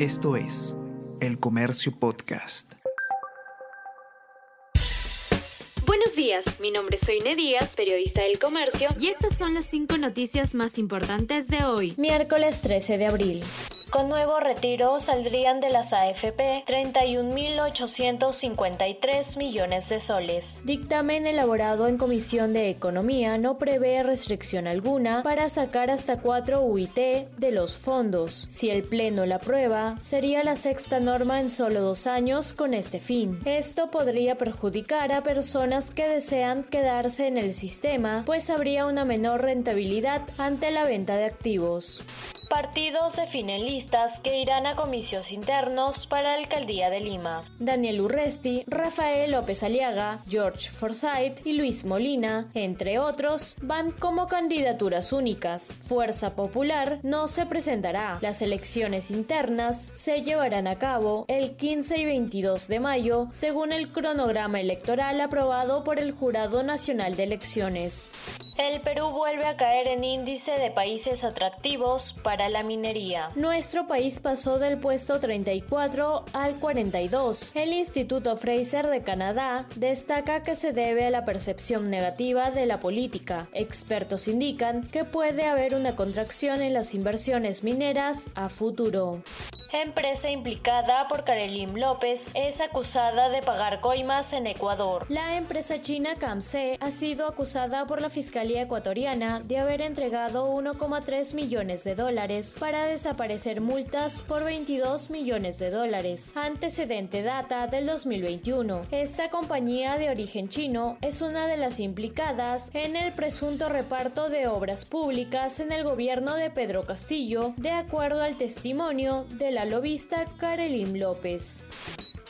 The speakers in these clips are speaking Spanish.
Esto es El Comercio Podcast. Buenos días, mi nombre es Soine Díaz, periodista del Comercio, y estas son las cinco noticias más importantes de hoy, miércoles 13 de abril. Con nuevo retiro saldrían de las AFP 31.853 millones de soles. Dictamen elaborado en Comisión de Economía no prevé restricción alguna para sacar hasta 4 UIT de los fondos. Si el Pleno la aprueba, sería la sexta norma en solo dos años con este fin. Esto podría perjudicar a personas que desean quedarse en el sistema, pues habría una menor rentabilidad ante la venta de activos. Partidos definen listas que irán a comicios internos para la alcaldía de Lima. Daniel Urresti, Rafael López Aliaga, George Forsyth y Luis Molina, entre otros, van como candidaturas únicas. Fuerza Popular no se presentará. Las elecciones internas se llevarán a cabo el 15 y 22 de mayo, según el cronograma electoral aprobado por el Jurado Nacional de Elecciones. El Perú vuelve a caer en índice de países atractivos para la minería. Nuestro país pasó del puesto 34 al 42. El Instituto Fraser de Canadá destaca que se debe a la percepción negativa de la política. Expertos indican que puede haber una contracción en las inversiones mineras a futuro empresa implicada por Karelim López, es acusada de pagar coimas en Ecuador. La empresa china Camse ha sido acusada por la Fiscalía ecuatoriana de haber entregado 1,3 millones de dólares para desaparecer multas por 22 millones de dólares. Antecedente data del 2021. Esta compañía de origen chino es una de las implicadas en el presunto reparto de obras públicas en el gobierno de Pedro Castillo, de acuerdo al testimonio de la lobista Karelin López.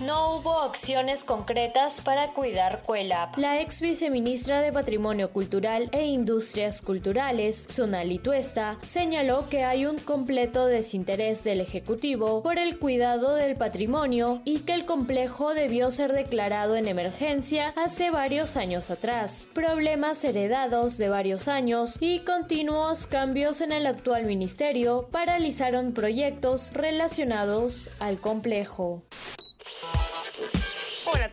No hubo acciones concretas para cuidar Cuelap. La ex viceministra de Patrimonio Cultural e Industrias Culturales, Sonali Tuesta, señaló que hay un completo desinterés del Ejecutivo por el cuidado del patrimonio y que el complejo debió ser declarado en emergencia hace varios años atrás. Problemas heredados de varios años y continuos cambios en el actual ministerio paralizaron proyectos relacionados al complejo.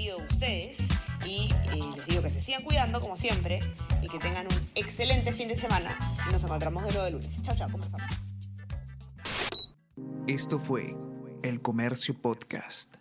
Ustedes y eh, les digo que se sigan cuidando como siempre y que tengan un excelente fin de semana nos encontramos de de lunes. Chao, chao, Esto fue El Comercio Podcast.